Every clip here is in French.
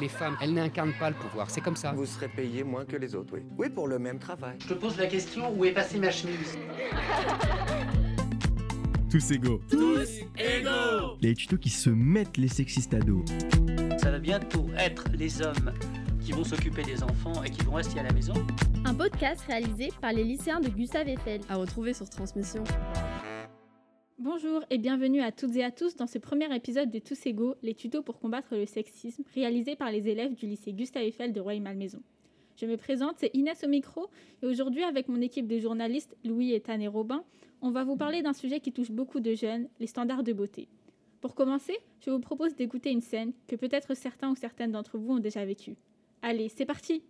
Les femmes, elles n'incarnent pas le pouvoir, c'est comme ça. Vous serez payé moins que les autres, oui. Oui, pour le même travail. Je te pose la question, où est passée ma chemise? Tous égaux. Tous égaux Les tutos qui se mettent les sexistes à dos. Ça va bientôt être les hommes qui vont s'occuper des enfants et qui vont rester à la maison. Un podcast réalisé par les lycéens de Gustave Eiffel. À retrouver sur Transmission. Bonjour et bienvenue à toutes et à tous dans ce premier épisode de Tous égaux, les tutos pour combattre le sexisme, réalisé par les élèves du lycée Gustave Eiffel de Rueil-Malmaison. Je me présente, c'est Inès au micro, et aujourd'hui avec mon équipe de journalistes Louis, Ethan et Robin, on va vous parler d'un sujet qui touche beaucoup de jeunes, les standards de beauté. Pour commencer, je vous propose d'écouter une scène que peut-être certains ou certaines d'entre vous ont déjà vécue. Allez, c'est parti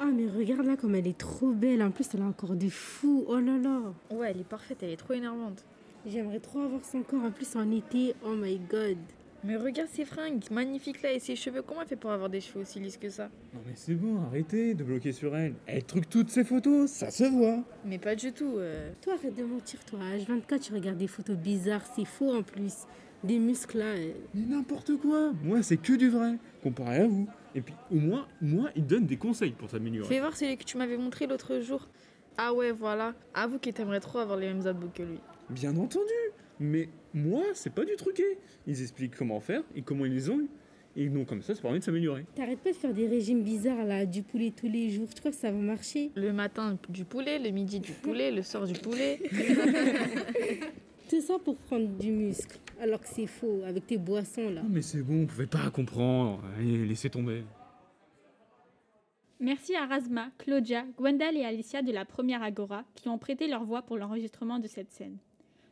Ah mais regarde là comme elle est trop belle, en plus elle a encore des fous, oh là là Ouais, elle est parfaite, elle est trop énervante. J'aimerais trop avoir son corps en plus en été, oh my god Mais regarde ses fringues, magnifiques là, et ses cheveux, comment elle fait pour avoir des cheveux aussi lisses que ça? Non mais c'est bon, arrêtez de bloquer sur elle. Elle truque toutes ses photos, ça se voit. Mais pas du tout. euh. Toi arrête de mentir toi, à H24 tu regardes des photos bizarres, c'est faux en plus. Des muscles là, euh. Mais n'importe quoi. Moi, c'est que du vrai, comparé à vous. Et puis, au moins, moi, il donne des conseils pour s'améliorer. Fais voir celui que tu m'avais montré l'autre jour. Ah ouais, voilà. Avoue que t'aimerais trop avoir les mêmes abdos que lui. Bien entendu. Mais moi, c'est pas du truqué. Ils expliquent comment faire et comment ils les ont eu. Et donc, comme ça, ça permet de s'améliorer. T'arrêtes pas de faire des régimes bizarres là, du poulet tous les jours, tu crois que ça va marcher? Le matin, du poulet, le midi, du poulet, le soir, du poulet. C'est ça pour prendre du muscle, alors que c'est faux, avec tes boissons là. Non mais c'est bon, vous pouvez pas comprendre. Allez, laissez tomber. Merci à Razma, Claudia, Gwendal et Alicia de la première Agora qui ont prêté leur voix pour l'enregistrement de cette scène.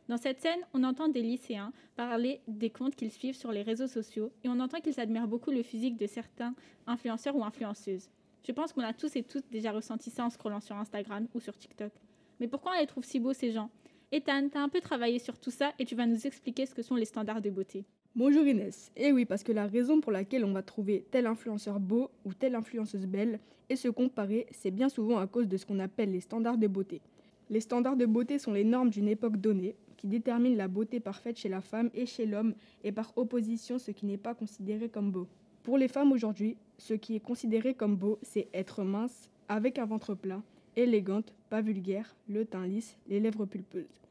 Dans cette scène, on entend des lycéens parler des comptes qu'ils suivent sur les réseaux sociaux et on entend qu'ils admirent beaucoup le physique de certains influenceurs ou influenceuses. Je pense qu'on a tous et toutes déjà ressenti ça en scrollant sur Instagram ou sur TikTok. Mais pourquoi on les trouve si beaux ces gens? Ethan, t'as un peu travaillé sur tout ça et tu vas nous expliquer ce que sont les standards de beauté. Bonjour Inès. Eh oui, parce que la raison pour laquelle on va trouver tel influenceur beau ou telle influenceuse belle et se comparer, c'est bien souvent à cause de ce qu'on appelle les standards de beauté. Les standards de beauté sont les normes d'une époque donnée qui déterminent la beauté parfaite chez la femme et chez l'homme et par opposition ce qui n'est pas considéré comme beau. Pour les femmes aujourd'hui, ce qui est considéré comme beau, c'est être mince, avec un ventre plat, élégante, pas vulgaire, le teint lisse, les lèvres pulpeuses.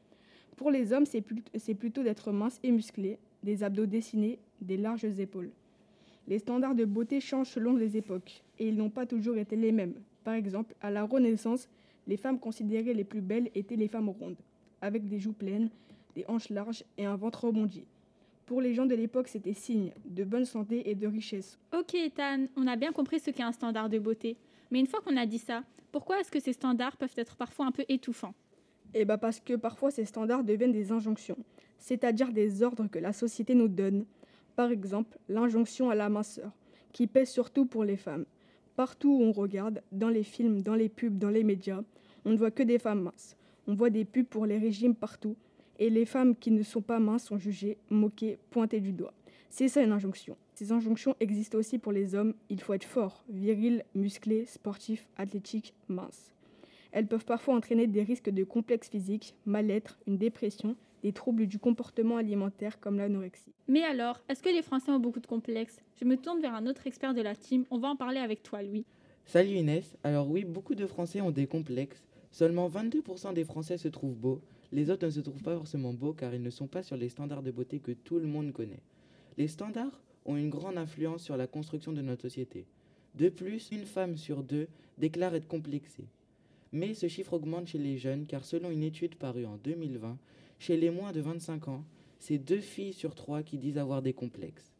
Pour les hommes, c'est plut- c'est plutôt d'être mince et musclé, des abdos dessinés, des larges épaules. Les standards de beauté changent selon les époques, et ils n'ont pas toujours été les mêmes. Par exemple, à la Renaissance, les femmes considérées les plus belles étaient les femmes rondes, avec des joues pleines, des hanches larges et un ventre rebondi. Pour les gens de l'époque, c'était signe de bonne santé et de richesse. Ok Ethan, on a bien compris ce qu'est un standard de beauté. Mais une fois qu'on a dit ça, pourquoi est-ce que ces standards peuvent être parfois un peu étouffants? Et bah parce que parfois ces standards deviennent des injonctions, c'est-à-dire des ordres que la société nous donne. Par exemple, l'injonction à la minceur, qui pèse surtout pour les femmes. Partout où on regarde, dans les films, dans les pubs, dans les médias, on ne voit que des femmes minces. On voit des pubs pour les régimes partout, et les femmes qui ne sont pas minces sont jugées, moquées, pointées du doigt. C'est ça une injonction. Ces injonctions existent aussi pour les hommes. Il faut être fort, viril, musclé, sportif, athlétique, mince. Elles peuvent parfois entraîner des risques de complexes physiques, mal-être, une dépression, des troubles du comportement alimentaire comme l'anorexie. Mais alors, est-ce que les Français ont beaucoup de complexes? Je me tourne vers un autre expert de la team, on va en parler avec toi Louis. Salut Inès, alors oui, beaucoup de Français ont des complexes. Seulement 22% des Français se trouvent beaux. Les autres ne se trouvent pas forcément beaux car ils ne sont pas sur les standards de beauté que tout le monde connaît. Les standards ont une grande influence sur la construction de notre société. De plus, une femme sur deux déclare être complexée. Mais ce chiffre augmente chez les jeunes car selon une étude parue en 2020, chez les moins de 25 ans, c'est deux filles sur trois qui disent avoir des complexes.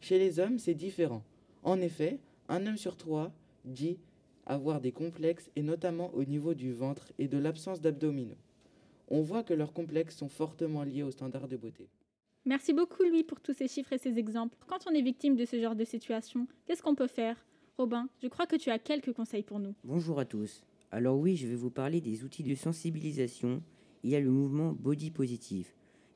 Chez les hommes, c'est différent. En effet, un homme sur trois dit avoir des complexes et notamment au niveau du ventre et de l'absence d'abdominaux. On voit que leurs complexes sont fortement liés aux standards de beauté. Merci beaucoup Louis pour tous ces chiffres et ces exemples. Quand on est victime de ce genre de situation, qu'est-ce qu'on peut faire? Robin, je crois que tu as quelques conseils pour nous. Bonjour à tous. Alors oui, je vais vous parler des outils de sensibilisation. Il y a le mouvement Body Positive,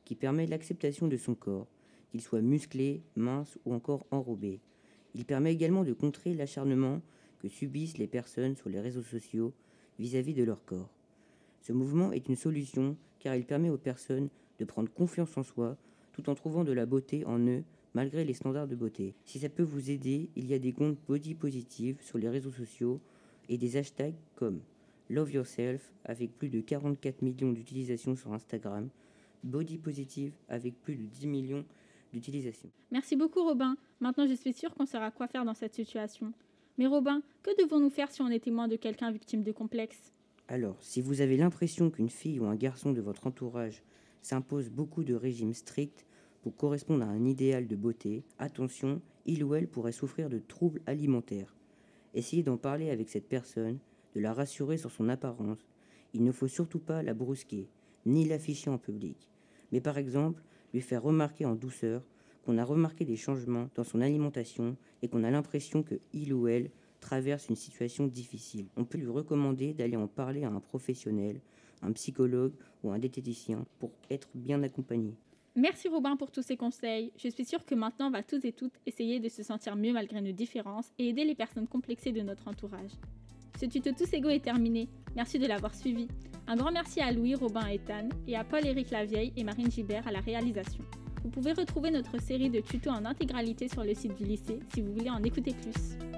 qui permet l'acceptation de son corps, qu'il soit musclé, mince ou encore enrobé. Il permet également de contrer l'acharnement que subissent les personnes sur les réseaux sociaux vis-à-vis de leur corps. Ce mouvement est une solution car il permet aux personnes de prendre confiance en soi, tout en trouvant de la beauté en eux malgré les standards de beauté. Si ça peut vous aider, il y a des comptes body positive sur les réseaux sociaux et des hashtags comme Love Yourself avec plus de 44 millions d'utilisations sur Instagram, Body Positive avec plus de 10 millions d'utilisations. Merci beaucoup Robin. Maintenant je suis sûre qu'on saura quoi faire dans cette situation. Mais Robin, que devons-nous faire si on est témoin de quelqu'un victime de complexe? Alors, si vous avez l'impression qu'une fille ou un garçon de votre entourage s'impose beaucoup de régimes stricts pour correspondre à un idéal de beauté, attention, il ou elle pourrait souffrir de troubles alimentaires. Essayez d'en parler avec cette personne, de la rassurer sur son apparence. Il ne faut surtout pas la brusquer, ni l'afficher en public, mais par exemple lui faire remarquer en douceur qu'on a remarqué des changements dans son alimentation et qu'on a l'impression que il ou elle traverse une situation difficile. On peut lui recommander d'aller en parler à un professionnel, un psychologue ou un diététicien pour être bien accompagné. Merci Robin pour tous ces conseils. Je suis sûre que maintenant on va tous et toutes essayer de se sentir mieux malgré nos différences et aider les personnes complexées de notre entourage. Ce tuto Tous Égaux est terminé. Merci de l'avoir suivi. Un grand merci à Louis, Robin et Tan et à Paul-Éric Lavieille et Marine Gibert à la réalisation. Vous pouvez retrouver notre série de tutos en intégralité sur le site du lycée si vous voulez en écouter plus.